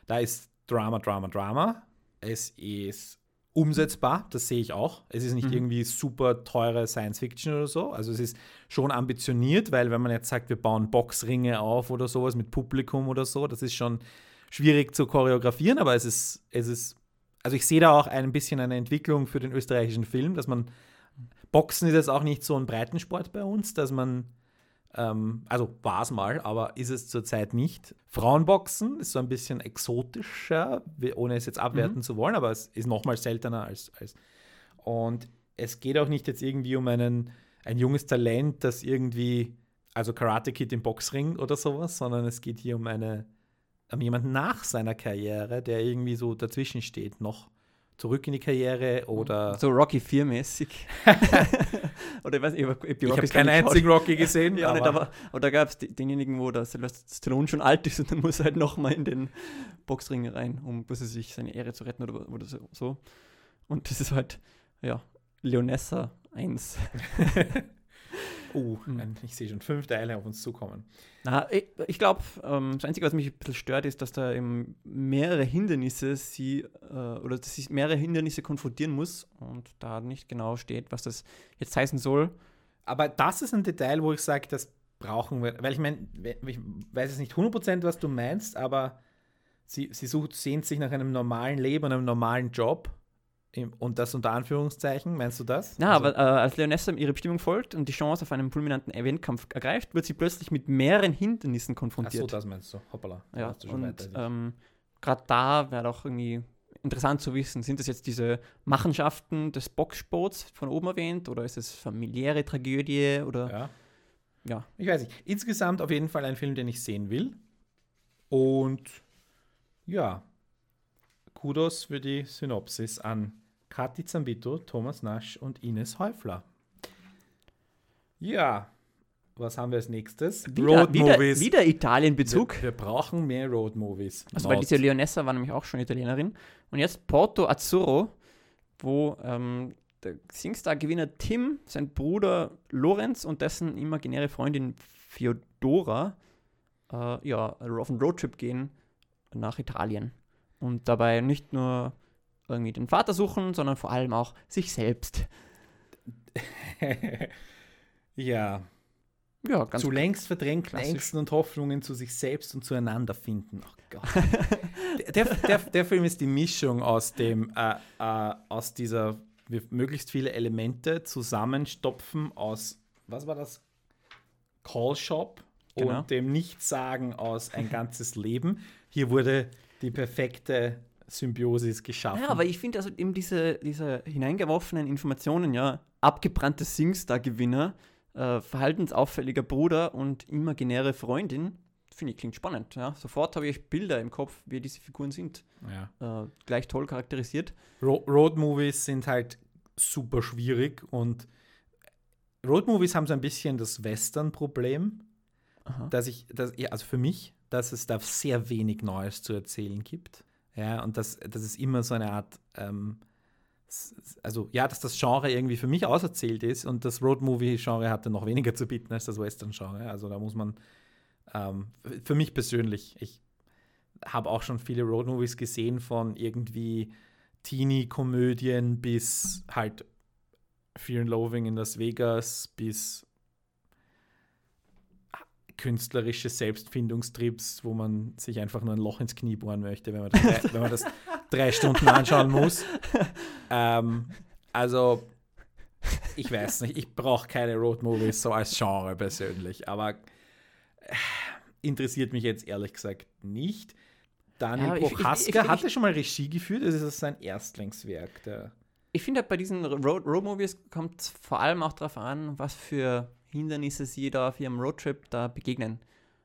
Da ist Drama, Drama, Drama. Es ist umsetzbar, das sehe ich auch. Es ist nicht mhm. irgendwie super teure Science Fiction oder so. Also es ist schon ambitioniert, weil wenn man jetzt sagt, wir bauen Boxringe auf oder sowas mit Publikum oder so, das ist schon schwierig zu choreografieren, aber es ist, es ist, also ich sehe da auch ein bisschen eine Entwicklung für den österreichischen Film, dass man, Boxen ist jetzt auch nicht so ein Breitensport bei uns, dass man ähm, also war es mal, aber ist es zurzeit nicht. Frauenboxen ist so ein bisschen exotischer, ohne es jetzt abwerten mhm. zu wollen, aber es ist nochmal seltener als, als. Und es geht auch nicht jetzt irgendwie um einen, ein junges Talent, das irgendwie, also Karate Kid im Boxring oder sowas, sondern es geht hier um eine, um jemanden nach seiner Karriere, der irgendwie so dazwischen steht, noch, zurück in die Karriere oder. So Rocky 4-mäßig. oder ich weiß nicht, ich, ich, ich habe keinen einzigen Rocky gesehen. ja, aber, nicht, aber, da gab es denjenigen, wo der Sylvester Stallone schon alt ist und dann muss er halt nochmal in den Boxring rein, um was sich seine Ehre zu retten oder, oder so. Und das ist halt, ja, Leonessa 1. Oh, mhm. ich sehe schon fünf Teile auf uns zukommen. Na, ich, ich glaube, ähm, das Einzige, was mich ein bisschen stört, ist, dass da eben mehrere Hindernisse sie äh, oder dass sie mehrere Hindernisse konfrontieren muss und da nicht genau steht, was das jetzt heißen soll. Aber das ist ein Detail, wo ich sage, das brauchen wir. Weil ich meine, ich weiß jetzt nicht 100%, was du meinst, aber sie, sie sucht, sehnt sich nach einem normalen Leben und einem normalen Job und das unter Anführungszeichen, meinst du das? Ja, also, aber äh, als Leonessa ihre Bestimmung folgt und die Chance auf einen fulminanten Eventkampf ergreift, wird sie plötzlich mit mehreren Hindernissen konfrontiert. Ach so, das meinst du. Hoppala. Ja, und ähm, gerade da wäre auch irgendwie interessant zu wissen, sind das jetzt diese Machenschaften des Boxsports von oben erwähnt oder ist es familiäre Tragödie oder ja. ja. Ich weiß nicht. Insgesamt auf jeden Fall ein Film, den ich sehen will. Und ja, Kudos für die Synopsis an Kathi Zambito, Thomas Nasch und Ines Häufler. Ja, was haben wir als nächstes? Wieder, Road wieder, Movies. Wieder Italien-Bezug. Wir, wir, brauchen mehr Road Movies. Also, weil diese Leonessa war nämlich auch schon Italienerin. Und jetzt Porto Azzurro, wo ähm, der Singstar-Gewinner Tim, sein Bruder Lorenz und dessen imaginäre Freundin Fiodora äh, ja, auf einen Roadtrip gehen nach Italien und dabei nicht nur irgendwie den Vater suchen, sondern vor allem auch sich selbst. ja. Ja, ganz Zu längst verdrängten. Ängsten und Hoffnungen zu sich selbst und zueinander finden. Oh Gott. der, der, der, Film ist die Mischung aus dem, äh, äh, aus dieser möglichst viele Elemente zusammenstopfen aus, was war das? Call Shop genau. und dem Nichtsagen aus ein ganzes Leben. Hier wurde die perfekte Symbiosis geschaffen. Ja, aber ich finde also eben diese, diese hineingeworfenen Informationen, ja, abgebrannte Singstar-Gewinner, äh, verhaltensauffälliger Bruder und imaginäre Freundin, finde ich, klingt spannend. Ja. Sofort habe ich Bilder im Kopf, wie diese Figuren sind. Ja. Äh, gleich toll charakterisiert. Ro Road-Movies sind halt super schwierig und Road-Movies haben so ein bisschen das Western-Problem, dass ich, dass, ja, also für mich, dass es da sehr wenig Neues zu erzählen gibt. Ja, und dass, dass es immer so eine Art, ähm, also ja, dass das Genre irgendwie für mich auserzählt ist und das Road-Movie-Genre hatte noch weniger zu bieten als das Western-Genre. Also da muss man, ähm, für mich persönlich, ich habe auch schon viele Road-Movies gesehen von irgendwie Teenie-Komödien bis halt Fear and Loathing in Las Vegas bis künstlerische Selbstfindungstrips, wo man sich einfach nur ein Loch ins Knie bohren möchte, wenn man das, drei, wenn man das drei Stunden anschauen muss. Ähm, also, ich weiß nicht, ich brauche keine Roadmovies so als Genre persönlich, aber äh, interessiert mich jetzt ehrlich gesagt nicht. Daniel ja, Prochaska hatte schon mal Regie geführt, das ist sein Erstlingswerk. Der ich finde, bei diesen Road-Movies kommt es vor allem auch darauf an, was für Hindernisse sie da auf ihrem Roadtrip da begegnen.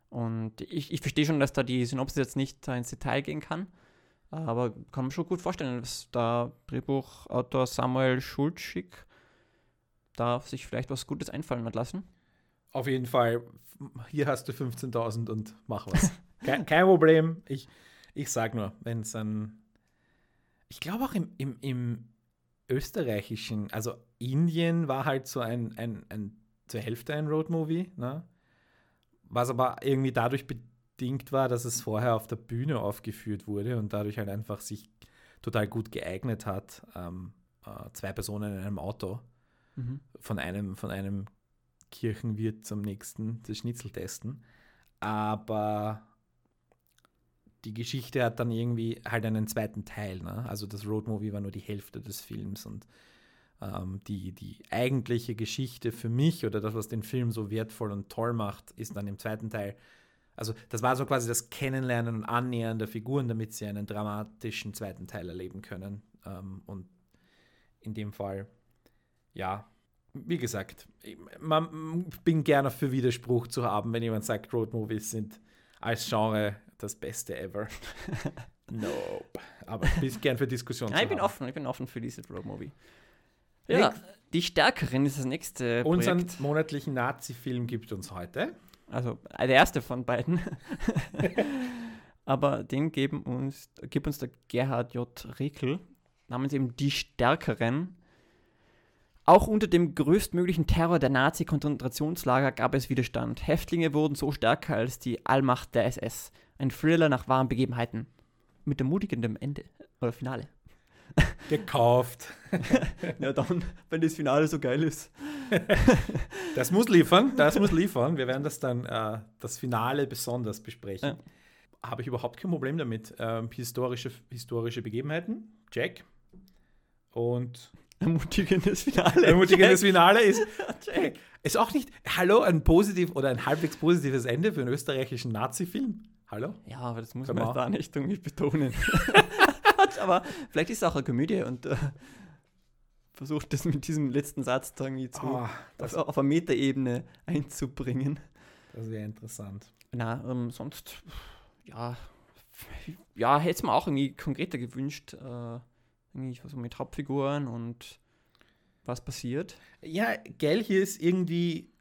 Und ich, ich verstehe schon, dass da die Synopsis jetzt nicht ins Detail gehen kann, aber kann man schon gut vorstellen, dass da Drehbuchautor Samuel Schulzschick da sich vielleicht was Gutes einfallen hat lassen. Auf jeden Fall, hier hast du 15.000 und mach was. kein, kein, Problem. Ich, ich sag nur, wenn es ein. Ich glaube auch im, im, im österreichischen, also Indien war halt so ein, ein, ein zur Hälfte ein Roadmovie, ne? was aber irgendwie dadurch bedingt war, dass es vorher auf der Bühne aufgeführt wurde und dadurch halt einfach sich total gut geeignet hat. Ähm, äh, zwei Personen in einem Auto mhm. von einem von einem Kirchenwirt zum nächsten das Schnitzel testen. Aber die Geschichte hat dann irgendwie halt einen zweiten Teil. Ne? Also das Roadmovie war nur die Hälfte des Films und ähm, die, die eigentliche Geschichte für mich oder das, was den Film so wertvoll und toll macht, ist dann im zweiten Teil. Also, das war so quasi das Kennenlernen und Annähern der Figuren, damit sie einen dramatischen zweiten Teil erleben können. Ähm, und in dem Fall, ja, wie gesagt, ich man, bin gerne für Widerspruch zu haben, wenn jemand sagt, Road Movies sind als Genre das Beste ever. Nope. Aber ich bin gern für Diskussionen. Nein, ich bin offen, ich bin offen für dieses Road-Movie. Ja, die Stärkerin ist das nächste Unseren Projekt. monatlichen Nazi-Film gibt uns heute. Also der erste von beiden. Aber den geben uns, gibt uns der Gerhard J. Rekel, namens eben Die Stärkeren. Auch unter dem größtmöglichen Terror der Nazi-Konzentrationslager gab es Widerstand. Häftlinge wurden so stärker als die Allmacht der SS. Ein Thriller nach wahren Begebenheiten. Mit ermutigendem Ende oder Finale. Gekauft. ja, dann, wenn das Finale so geil ist. das muss liefern, das muss liefern. Wir werden das dann, äh, das Finale besonders besprechen. Ja. Habe ich überhaupt kein Problem damit. Ähm, historische, historische Begebenheiten, Jack. Und Ermutigendes Finale. Ermutigendes Finale ist, ist auch nicht, hallo, ein positiv oder ein halbwegs positives Ende für einen österreichischen Nazi-Film. Hallo? Ja, aber das muss Kann man da nicht irgendwie betonen. Aber vielleicht ist es auch eine Komödie und äh, versucht das mit diesem letzten Satz irgendwie zu, oh, auf, auf eine Metaebene einzubringen. Das wäre interessant. Na, ähm, sonst, ja, ja, hätte es mir auch irgendwie konkreter gewünscht. Äh, irgendwie so mit Hauptfiguren und was passiert. Ja, gell, hier ist irgendwie,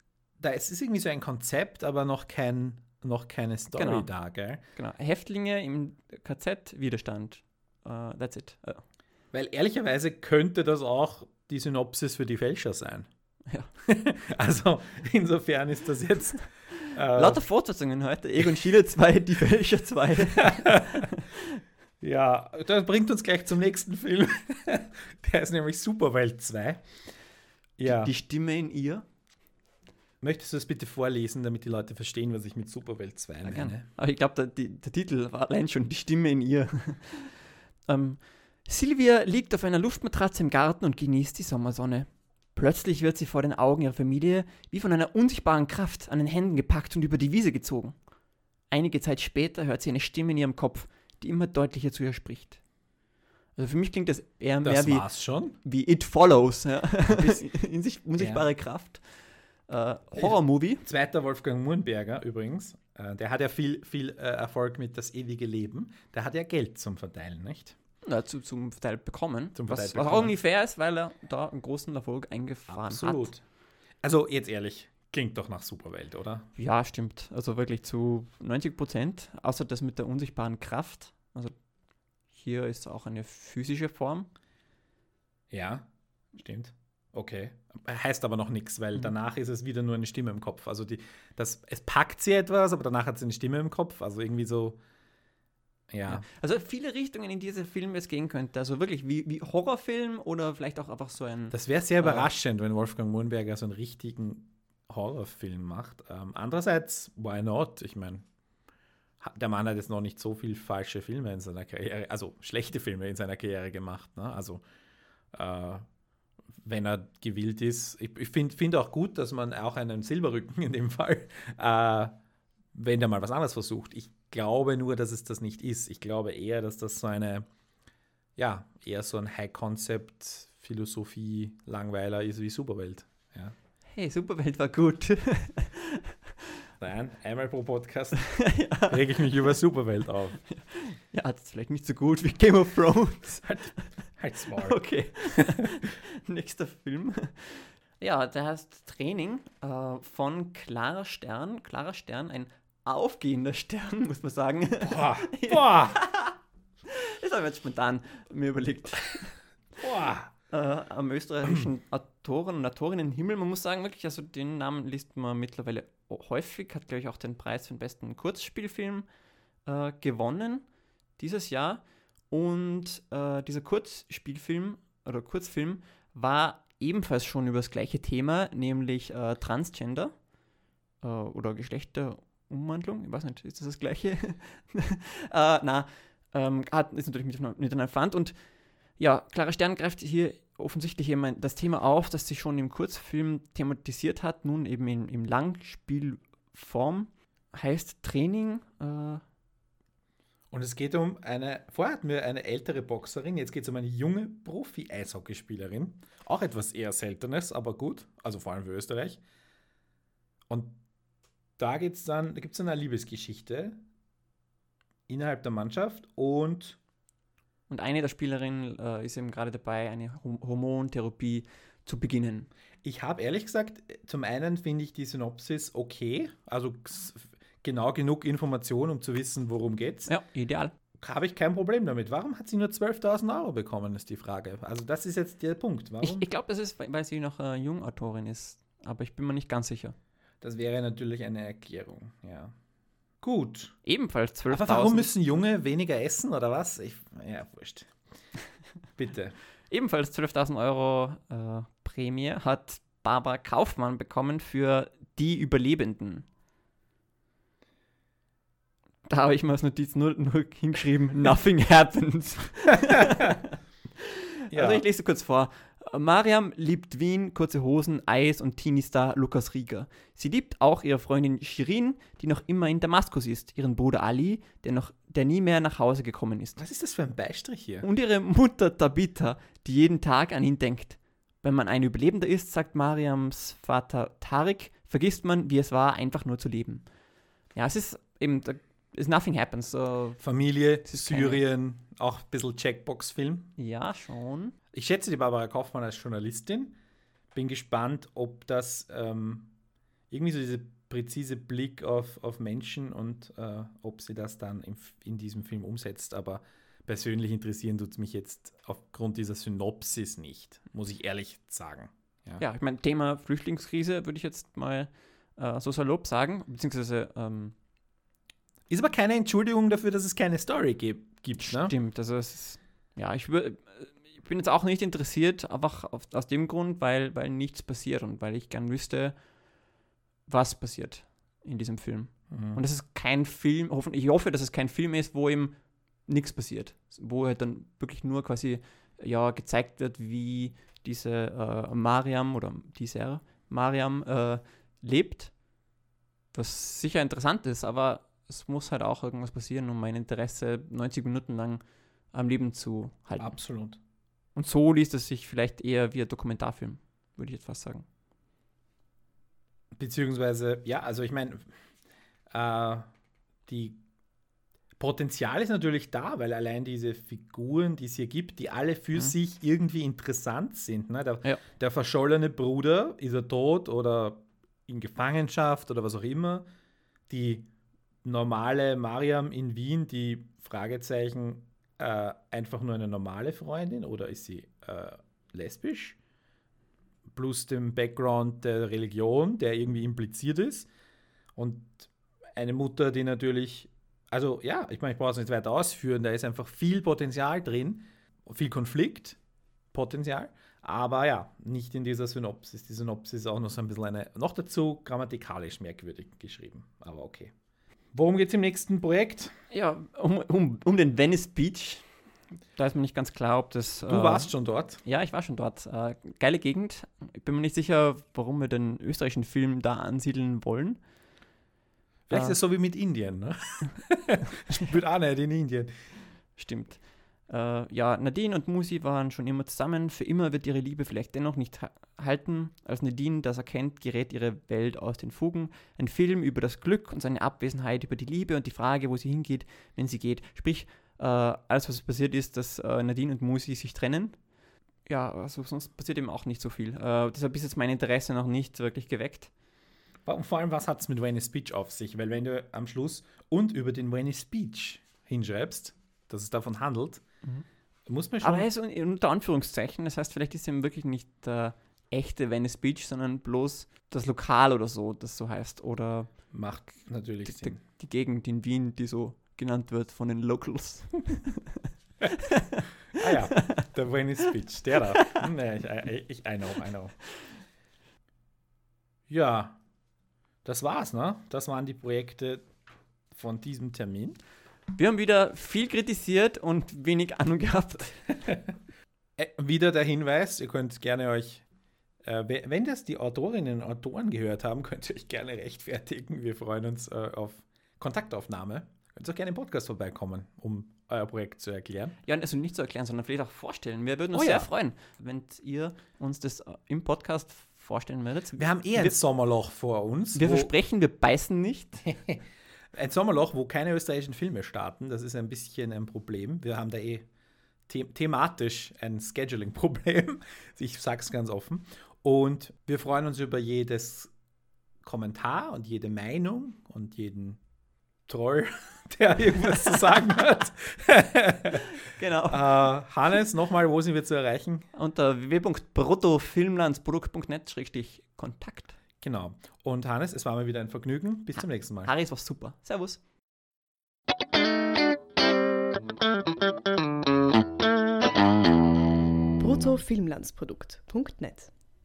da ist es irgendwie so ein Konzept, aber noch kein noch keine Story genau. da, gell? Genau. Häftlinge im KZ, Widerstand. Uh, that's it. Uh. Weil ehrlicherweise könnte das auch die Synopsis für die Fälscher sein. Ja. also insofern ist das jetzt. Äh, Lauter Fortsetzungen heute. Egon Schiele 2, die Fälscher 2. Ja, das bringt uns gleich zum nächsten Film. Der ist nämlich Superwelt 2. Ja. Die, die Stimme in ihr. Möchtest du das bitte vorlesen, damit die Leute verstehen, was ich mit Superwelt 2 meine? Gerne. Aber ich glaube, der, der, Titel war allein schon die Stimme in ihr. Ähm, Silvia liegt auf einer Luftmatratze im Garten und genießt die Sommersonne. Plötzlich wird sie vor den Augen ihrer Familie wie von einer unsichtbaren Kraft an den Händen gepackt und über die Wiese gezogen. Einige Zeit später hört sie eine Stimme in ihrem Kopf, die immer deutlicher zu ihr spricht. Also für mich klingt das eher das mehr wie, wie It Follows. Ja. in sich unsichtbare ja. Kraft. Äh, Horror-Movie. Zweiter Wolfgang Murnberger übrigens. Äh, der hat ja viel, viel äh, Erfolg mit Das ewige Leben. Der hat ja Geld zum Verteilen, nicht? Na, zu, zum Verteil bekommen. Zum was, bekommen. was auch ungefähr ist, weil er da einen großen Erfolg eingefahren Absolut. hat. Also jetzt ehrlich, klingt doch nach Superwelt, oder? Ja, stimmt. Also wirklich zu 90 Prozent. Außer das mit der unsichtbaren Kraft. Also hier ist auch eine physische Form. Ja, stimmt. Okay. Heißt aber noch nichts, weil mhm. danach ist es wieder nur eine Stimme im Kopf. Also die, das, es packt sie etwas, aber danach hat sie eine Stimme im Kopf. Also irgendwie so. Ja. ja. Also viele Richtungen, in diese Film es gehen könnte. Also wirklich wie, wie Horrorfilm oder vielleicht auch einfach so ein. Das wäre sehr äh, überraschend, wenn Wolfgang Mohnberger so einen richtigen Horrorfilm macht. Ähm, andererseits, why not? Ich meine, der Mann hat jetzt noch nicht so viel falsche Filme in seiner Karriere, also schlechte Filme in seiner Karriere gemacht. Ne? Also äh, wenn er gewillt ist, ich, ich finde find auch gut, dass man auch einen Silberrücken in dem Fall, äh, wenn der mal was anderes versucht. Ich glaube nur, dass es das nicht ist. Ich glaube eher, dass das so eine, ja, eher so ein High-Concept-Philosophie-Langweiler ist wie Superwelt. Ja. Hey, Superwelt war gut. Nein, einmal pro Podcast ja. rege ich mich über Superwelt auf. Ja, das ist vielleicht nicht so gut wie Game of Thrones. Halt, halt smart. Okay. Nächster Film. Ja, der heißt Training äh, von Clara Stern. Clara Stern, ein aufgehender Stern, muss man sagen. Boah, boah. das habe ich jetzt spontan mir überlegt. Boah. Äh, am österreichischen Autoren und Autorinnen Himmel. Man muss sagen, wirklich, also den Namen liest man mittlerweile häufig, hat, glaube ich, auch den Preis für den besten Kurzspielfilm äh, gewonnen dieses Jahr. Und äh, dieser Kurzspielfilm oder Kurzfilm war ebenfalls schon über das gleiche Thema, nämlich äh, Transgender äh, oder Geschlechterumwandlung. Ich weiß nicht, ist das das gleiche? äh, na, ähm, hat, ist natürlich miteinander mit verwandt. Und ja, Clara Stern greift hier offensichtlich eben das Thema auf, das sich schon im Kurzfilm thematisiert hat, nun eben in, in Langspielform. Heißt Training. Äh und es geht um eine, vorher hatten wir eine ältere Boxerin, jetzt geht es um eine junge Profi-Eishockeyspielerin. Auch etwas eher Seltenes, aber gut, also vor allem für Österreich. Und da geht's dann, da gibt es dann eine Liebesgeschichte innerhalb der Mannschaft und und eine der Spielerinnen äh, ist eben gerade dabei, eine Hormontherapie zu beginnen. Ich habe ehrlich gesagt, zum einen finde ich die Synopsis okay, also genau genug Information, um zu wissen, worum geht's. Ja, ideal. Habe ich kein Problem damit. Warum hat sie nur 12.000 Euro bekommen, ist die Frage. Also das ist jetzt der Punkt. Warum? Ich, ich glaube, das ist, weil sie noch äh, Jungautorin ist, aber ich bin mir nicht ganz sicher. Das wäre natürlich eine Erklärung, ja. Gut. Ebenfalls 12.000. Aber warum müssen Junge weniger essen oder was? Ich, ja, wurscht. Bitte. Ebenfalls 12.000 Euro äh, Prämie hat Barbara Kaufmann bekommen für die Überlebenden. Da habe ich mal als Notiz nur, nur hingeschrieben, nothing happens. ja. Also ich lese kurz vor. Mariam liebt Wien, kurze Hosen, Eis und Teenie-Star Lukas Rieger. Sie liebt auch ihre Freundin Shirin, die noch immer in Damaskus ist, ihren Bruder Ali, der, noch, der nie mehr nach Hause gekommen ist. Was ist das für ein Beistrich hier? Und ihre Mutter Tabitha, die jeden Tag an ihn denkt. Wenn man ein Überlebender ist, sagt Mariams Vater Tarik, vergisst man, wie es war, einfach nur zu leben. Ja, es ist eben, ist nothing happens. So. Familie, Syrien, keine... auch ein bisschen Checkbox-Film. Ja, schon. Ich schätze die Barbara Kaufmann als Journalistin. Bin gespannt, ob das ähm, irgendwie so dieser präzise Blick auf, auf Menschen und äh, ob sie das dann in, in diesem Film umsetzt. Aber persönlich interessieren tut es mich jetzt aufgrund dieser Synopsis nicht, muss ich ehrlich sagen. Ja, ja ich meine, Thema Flüchtlingskrise würde ich jetzt mal äh, so salopp sagen, beziehungsweise. Ähm, ist aber keine Entschuldigung dafür, dass es keine Story gibt. ne? Stimmt, also es ist, ja, ich, ich bin jetzt auch nicht interessiert, einfach auf, aus dem Grund, weil, weil nichts passiert und weil ich gern wüsste, was passiert in diesem Film. Mhm. Und es ist kein Film, ich hoffe, dass es kein Film ist, wo ihm nichts passiert. Wo halt dann wirklich nur quasi ja, gezeigt wird, wie diese äh, Mariam oder dieser Mariam äh, lebt. Was sicher interessant ist, aber es muss halt auch irgendwas passieren, um mein Interesse 90 Minuten lang am Leben zu halten. Absolut. Und so liest es sich vielleicht eher wie ein Dokumentarfilm, würde ich jetzt fast sagen. Beziehungsweise, ja, also ich meine, äh, die Potenzial ist natürlich da, weil allein diese Figuren, die es hier gibt, die alle für mhm. sich irgendwie interessant sind. Ne? Der, ja. der, verschollene Bruder, ist er tot oder in Gefangenschaft oder was auch immer. Die normale Mariam in Wien, die Fragezeichen, äh, einfach nur eine normale Freundin oder ist sie äh, lesbisch? Plus dem Background der Religion, der irgendwie impliziert ist. Und eine Mutter, die natürlich also ja, ich meine, ich brauche es nicht weiter ausführen, da ist einfach viel Potenzial drin, viel Konfliktpotenzial, aber ja, nicht in dieser Synopsis. Die Synopsis ist auch noch so ein bisschen eine, noch dazu grammatikalisch merkwürdig geschrieben, aber okay. Worum geht es im nächsten Projekt? Ja, um, um, um den Venice Beach. Da ist mir nicht ganz klar, ob das. Du äh, warst schon dort? Ja, ich war schon dort. Äh, geile Gegend. Ich bin mir nicht sicher, warum wir den österreichischen Film da ansiedeln wollen. Vielleicht ist es so wie mit Indien. Ne? Spielt auch nicht in Indien. Stimmt. Äh, ja, Nadine und Musi waren schon immer zusammen. Für immer wird ihre Liebe vielleicht dennoch nicht halten. Als Nadine das erkennt, gerät ihre Welt aus den Fugen. Ein Film über das Glück und seine Abwesenheit, über die Liebe und die Frage, wo sie hingeht, wenn sie geht. Sprich, äh, alles, was passiert ist, dass äh, Nadine und Musi sich trennen. Ja, also sonst passiert eben auch nicht so viel. Äh, deshalb ist jetzt mein Interesse noch nicht wirklich geweckt. Und vor allem, was hat es mit Venice Beach auf sich? Weil wenn du am Schluss und über den Venice Beach hinschreibst, dass es davon handelt, mhm. muss man schon... Aber er ist unter Anführungszeichen, das heißt, vielleicht ist er wirklich nicht der echte Venice Beach, sondern bloß das Lokal oder so, das so heißt. Oder Macht natürlich die, Sinn. Die, die Gegend in Wien, die so genannt wird von den Locals. ah ja, der Venice Beach, der da. nee, ich, ich, I know, I know. Ja, das war's, ne? Das waren die Projekte von diesem Termin. Wir haben wieder viel kritisiert und wenig Ahnung gehabt. äh, wieder der Hinweis, ihr könnt gerne euch, äh, wenn das die Autorinnen und Autoren gehört haben, könnt ihr euch gerne rechtfertigen. Wir freuen uns äh, auf Kontaktaufnahme. Könnt auch gerne im Podcast vorbeikommen, um euer Projekt zu erklären. Ja, also nicht zu erklären, sondern vielleicht auch vorstellen. Wir würden uns oh, sehr ja. freuen, wenn ihr uns das äh, im Podcast vorstellen würdet. Wir haben eher ein Sommerloch vor uns. Wir versprechen, wir beißen nicht. ein Sommerloch, wo keine österreichischen Filme starten. Das ist ein bisschen ein Problem. Wir haben da eh the thematisch ein Scheduling-Problem. Ich sage es ganz offen. Und wir freuen uns über jedes Kommentar und jede Meinung und jeden Troll, der irgendwas zu sagen hat. genau. Äh, Hannes, nochmal, wo sind wir zu erreichen? Unter www.bruttofilmlandsprodukt.net-kontakt. Genau. Und Hannes, es war mal wieder ein Vergnügen. Bis zum nächsten Mal. Harry, es war super. Servus. bruttofilmlandsprodukt.net